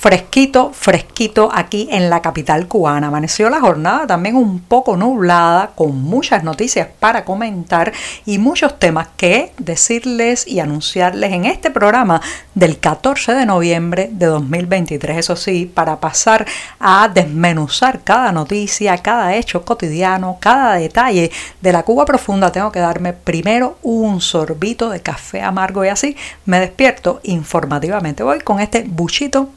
fresquito, fresquito aquí en la capital cubana. Amaneció la jornada también un poco nublada, con muchas noticias para comentar y muchos temas que decirles y anunciarles en este programa del 14 de noviembre de 2023. Eso sí, para pasar a desmenuzar cada noticia, cada hecho cotidiano, cada detalle de la Cuba profunda, tengo que darme primero un sorbito de café amargo y así me despierto informativamente. Voy con este buchito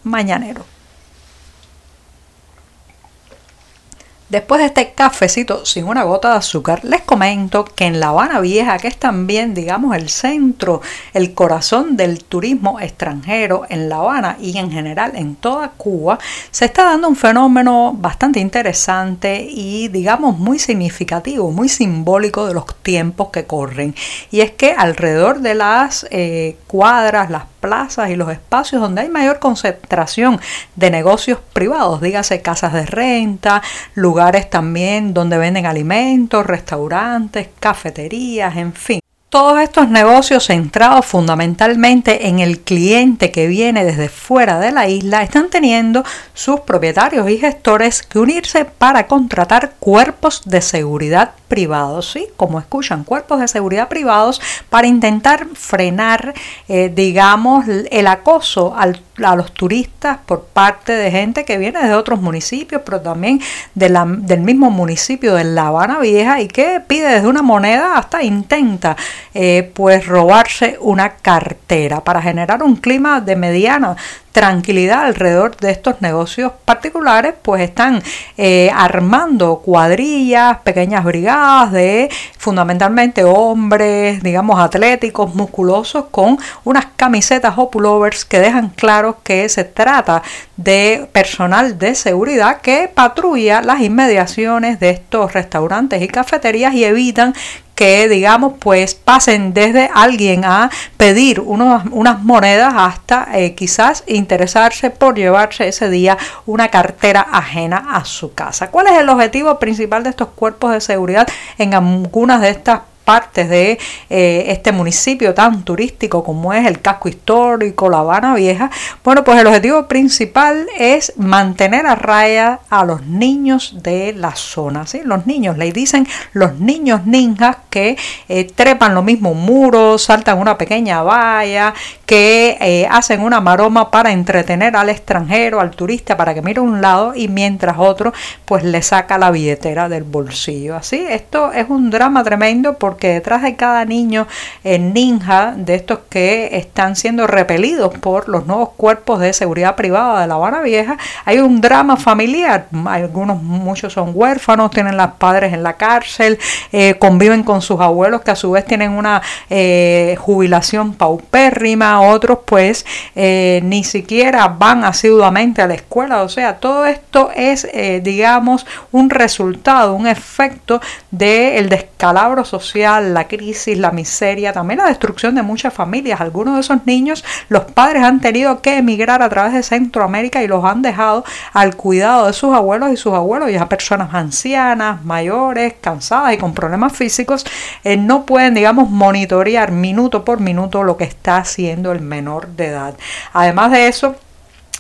Después de este cafecito sin una gota de azúcar, les comento que en La Habana Vieja, que es también, digamos, el centro, el corazón del turismo extranjero en La Habana y en general en toda Cuba, se está dando un fenómeno bastante interesante y, digamos, muy significativo, muy simbólico de los tiempos que corren. Y es que alrededor de las eh, cuadras, las plazas y los espacios donde hay mayor concentración de negocios privados, dígase casas de renta, lugares también donde venden alimentos, restaurantes, cafeterías, en fin. Todos estos negocios centrados fundamentalmente en el cliente que viene desde fuera de la isla están teniendo sus propietarios y gestores que unirse para contratar cuerpos de seguridad privados, ¿sí? Como escuchan, cuerpos de seguridad privados para intentar frenar, eh, digamos, el acoso a los turistas por parte de gente que viene de otros municipios, pero también del mismo municipio de La Habana Vieja y que pide desde una moneda hasta intenta eh, pues robarse una cartera para generar un clima de mediana tranquilidad alrededor de estos negocios particulares, pues están eh, armando cuadrillas, pequeñas brigadas de fundamentalmente hombres, digamos, atléticos, musculosos, con unas camisetas o pullovers que dejan claro que se trata de personal de seguridad que patrulla las inmediaciones de estos restaurantes y cafeterías y evitan que digamos pues pasen desde alguien a pedir unas monedas hasta eh, quizás interesarse por llevarse ese día una cartera ajena a su casa. ¿Cuál es el objetivo principal de estos cuerpos de seguridad en algunas de estas partes de eh, este municipio tan turístico como es el casco histórico, La Habana Vieja, bueno, pues el objetivo principal es mantener a raya a los niños de la zona, ¿sí? Los niños, le dicen los niños ninjas que eh, trepan lo mismo un muro, saltan una pequeña valla, que eh, hacen una maroma para entretener al extranjero, al turista, para que mire un lado y mientras otro pues le saca la billetera del bolsillo. Así, esto es un drama tremendo porque detrás de cada niño en ninja de estos que están siendo repelidos por los nuevos cuerpos de seguridad privada de La Habana Vieja, hay un drama familiar. Algunos, muchos son huérfanos, tienen las padres en la cárcel, eh, conviven con sus abuelos que a su vez tienen una eh, jubilación paupérrima, otros pues eh, ni siquiera van asiduamente a la escuela. O sea, todo esto es, digamos, un resultado, un efecto del descalabro social la crisis, la miseria, también la destrucción de muchas familias. Algunos de esos niños, los padres han tenido que emigrar a través de Centroamérica y los han dejado al cuidado de sus abuelos y sus abuelos, ya personas ancianas, mayores, cansadas y con problemas físicos, eh, no pueden, digamos, monitorear minuto por minuto lo que está haciendo el menor de edad. Además de eso,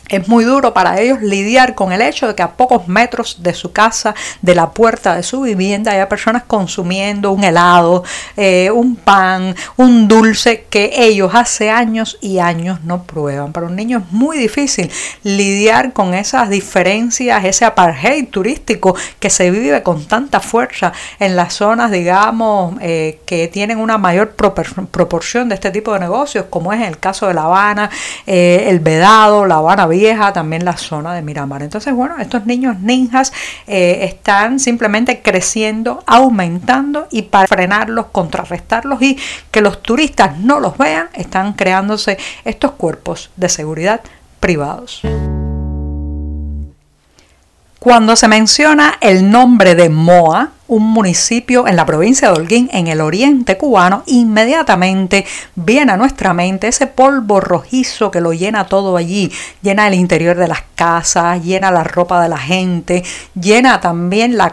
es muy duro para ellos lidiar con el hecho de que a pocos metros de su casa, de la puerta de su vivienda, haya personas consumiendo un helado, eh, un pan, un dulce que ellos hace años y años no prueban. Para un niño es muy difícil lidiar con esas diferencias, ese apartheid turístico que se vive con tanta fuerza en las zonas, digamos, eh, que tienen una mayor proporción de este tipo de negocios, como es el caso de La Habana, eh, el Vedado, La Habana Vieja, también la zona de Miramar. Entonces, bueno, estos niños ninjas eh, están simplemente creciendo, aumentando y para frenarlos, contrarrestarlos y que los turistas no los vean, están creándose estos cuerpos de seguridad privados. Cuando se menciona el nombre de MOA, un municipio en la provincia de Holguín, en el oriente cubano, inmediatamente viene a nuestra mente ese polvo rojizo que lo llena todo allí, llena el interior de las casas, llena la ropa de la gente, llena también las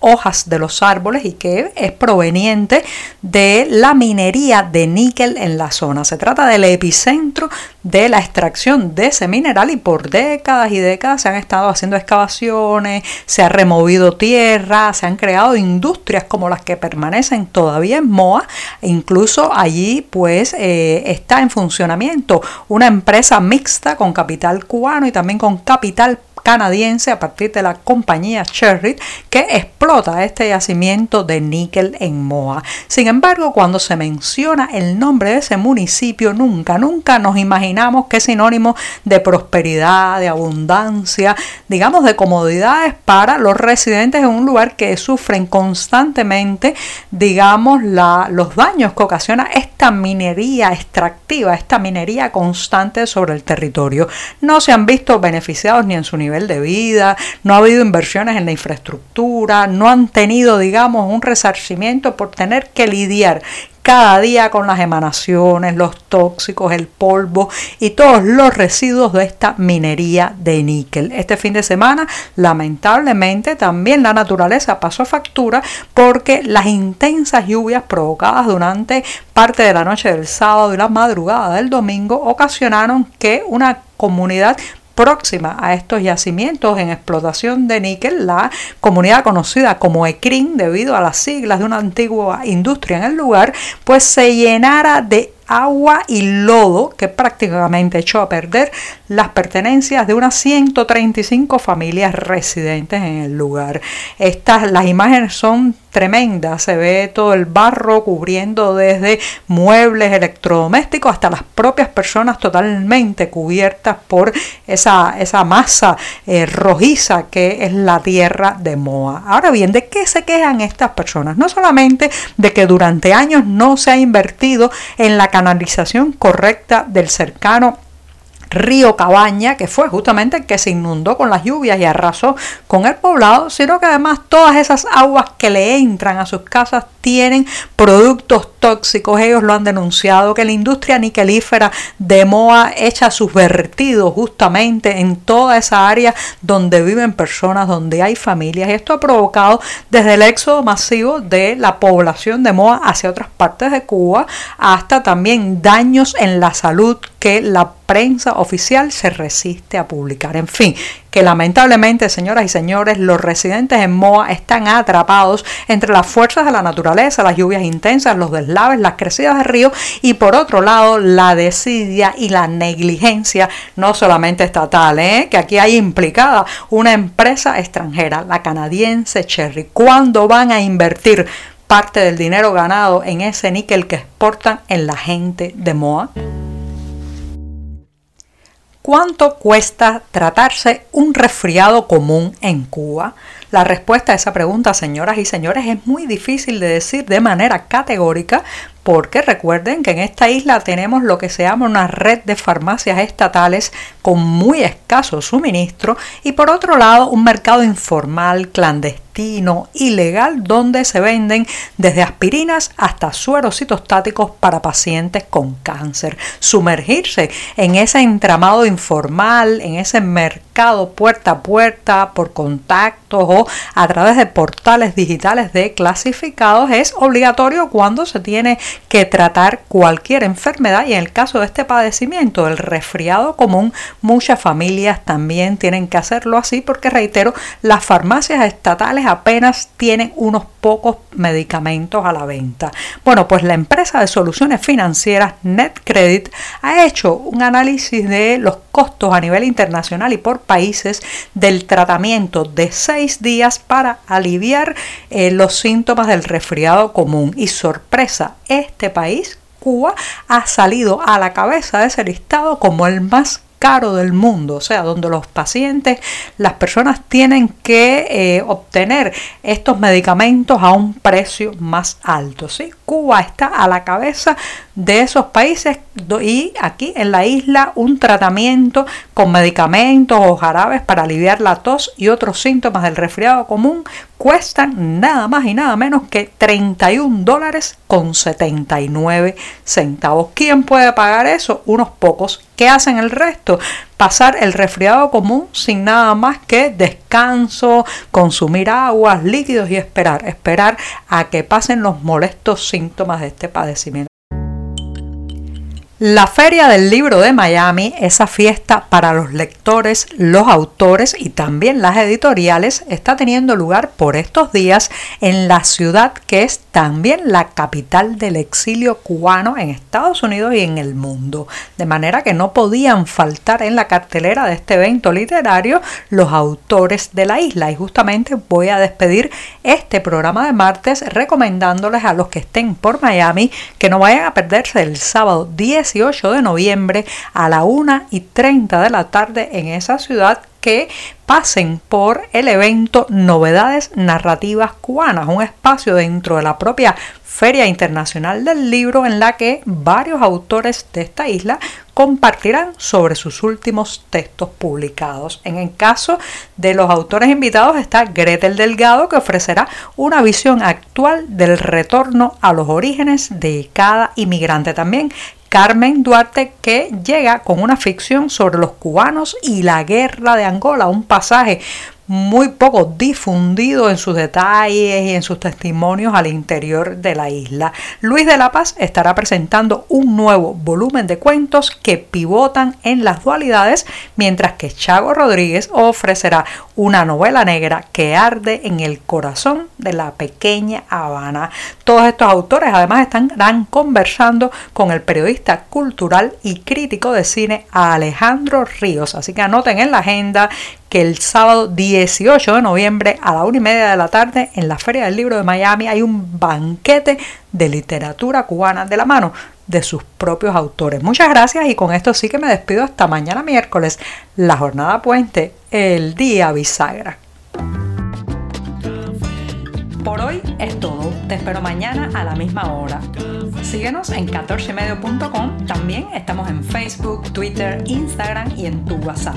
hojas de los árboles y que es proveniente de la minería de níquel en la zona. Se trata del epicentro de la extracción de ese mineral y por décadas y décadas se han estado haciendo excavaciones, se ha removido tierra, se han creado industrias como las que permanecen todavía en Moa, incluso allí pues eh, está en funcionamiento una empresa mixta con capital cubano y también con capital canadiense a partir de la compañía Sherritt que explota este yacimiento de níquel en Moa. Sin embargo, cuando se menciona el nombre de ese municipio, nunca, nunca nos imaginamos que es sinónimo de prosperidad, de abundancia, digamos de comodidades para los residentes en un lugar que sufren constantemente, digamos, la, los daños que ocasiona esta minería extractiva, esta minería constante sobre el territorio. No se han visto beneficiados ni en su nivel de vida, no ha habido inversiones en la infraestructura, no han tenido, digamos, un resarcimiento por tener que lidiar cada día con las emanaciones, los tóxicos, el polvo y todos los residuos de esta minería de níquel. Este fin de semana, lamentablemente, también la naturaleza pasó factura porque las intensas lluvias provocadas durante parte de la noche del sábado y la madrugada del domingo ocasionaron que una comunidad próxima a estos yacimientos en explotación de níquel, la comunidad conocida como ECRIN, debido a las siglas de una antigua industria en el lugar, pues se llenara de agua y lodo que prácticamente echó a perder las pertenencias de unas 135 familias residentes en el lugar. Estas, las imágenes son tremendas, se ve todo el barro cubriendo desde muebles electrodomésticos hasta las propias personas totalmente cubiertas por esa, esa masa eh, rojiza que es la tierra de Moa. Ahora bien, ¿de qué se quejan estas personas? No solamente de que durante años no se ha invertido en la canalización correcta del cercano río Cabaña, que fue justamente el que se inundó con las lluvias y arrasó con el poblado, sino que además todas esas aguas que le entran a sus casas tienen productos tóxicos. Ellos lo han denunciado, que la industria niquelífera de Moa echa sus vertidos justamente en toda esa área donde viven personas, donde hay familias. Esto ha provocado desde el éxodo masivo de la población de Moa hacia otras partes de Cuba, hasta también daños en la salud que la prensa oficial se resiste a publicar. En fin, que lamentablemente, señoras y señores, los residentes en Moa están atrapados entre las fuerzas de la naturaleza, las lluvias intensas, los deslaves, las crecidas de río y por otro lado la desidia y la negligencia, no solamente estatal, ¿eh? que aquí hay implicada una empresa extranjera, la canadiense Cherry. ¿Cuándo van a invertir parte del dinero ganado en ese níquel que exportan en la gente de Moa? ¿Cuánto cuesta tratarse un resfriado común en Cuba? La respuesta a esa pregunta, señoras y señores, es muy difícil de decir de manera categórica porque recuerden que en esta isla tenemos lo que se llama una red de farmacias estatales con muy escaso suministro y por otro lado un mercado informal, ilegal, donde se venden desde aspirinas hasta sueros citostáticos para pacientes con cáncer. Sumergirse en ese entramado informal, en ese mercado puerta a puerta, por contactos o a través de portales digitales de clasificados es obligatorio cuando se tiene que tratar cualquier enfermedad y en el caso de este padecimiento, el resfriado común, muchas familias también tienen que hacerlo así porque reitero, las farmacias estatales apenas tienen unos pocos medicamentos a la venta. Bueno, pues la empresa de soluciones financieras NetCredit ha hecho un análisis de los costos a nivel internacional y por países del tratamiento de seis días para aliviar eh, los síntomas del resfriado común. Y sorpresa, este país Cuba ha salido a la cabeza de ese listado como el más caro del mundo, o sea, donde los pacientes, las personas tienen que eh, obtener estos medicamentos a un precio más alto, ¿sí? Cuba está a la cabeza de esos países y aquí en la isla un tratamiento con medicamentos o jarabes para aliviar la tos y otros síntomas del resfriado común cuestan nada más y nada menos que 31 dólares con 79 centavos. ¿Quién puede pagar eso? Unos pocos. ¿Qué hacen el resto? Pasar el resfriado común sin nada más que descanso, consumir aguas, líquidos y esperar, esperar a que pasen los molestos síntomas de este padecimiento. La Feria del Libro de Miami, esa fiesta para los lectores, los autores y también las editoriales, está teniendo lugar por estos días en la ciudad que es también la capital del exilio cubano en Estados Unidos y en el mundo. De manera que no podían faltar en la cartelera de este evento literario los autores de la isla. Y justamente voy a despedir este programa de martes recomendándoles a los que estén por Miami que no vayan a perderse el sábado 10 18 de noviembre a la 1 y 30 de la tarde en esa ciudad que pasen por el evento Novedades Narrativas Cubanas, un espacio dentro de la propia Feria Internacional del Libro en la que varios autores de esta isla compartirán sobre sus últimos textos publicados. En el caso de los autores invitados está Gretel Delgado que ofrecerá una visión actual del retorno a los orígenes de cada inmigrante. También Carmen Duarte que llega con una ficción sobre los cubanos y la guerra de Angola, un pasaje muy poco difundido en sus detalles y en sus testimonios al interior de la isla. Luis de la Paz estará presentando un nuevo volumen de cuentos que pivotan en las dualidades, mientras que Chago Rodríguez ofrecerá una novela negra que arde en el corazón de la pequeña Habana. Todos estos autores además estarán conversando con el periodista cultural y crítico de cine Alejandro Ríos, así que anoten en la agenda que el sábado 18 de noviembre a la una y media de la tarde en la Feria del Libro de Miami hay un banquete de literatura cubana de la mano de sus propios autores. Muchas gracias y con esto sí que me despido hasta mañana miércoles, la jornada puente, el día bisagra. Por hoy es todo. Te espero mañana a la misma hora. Síguenos en 14medio.com. También estamos en Facebook, Twitter, Instagram y en tu WhatsApp.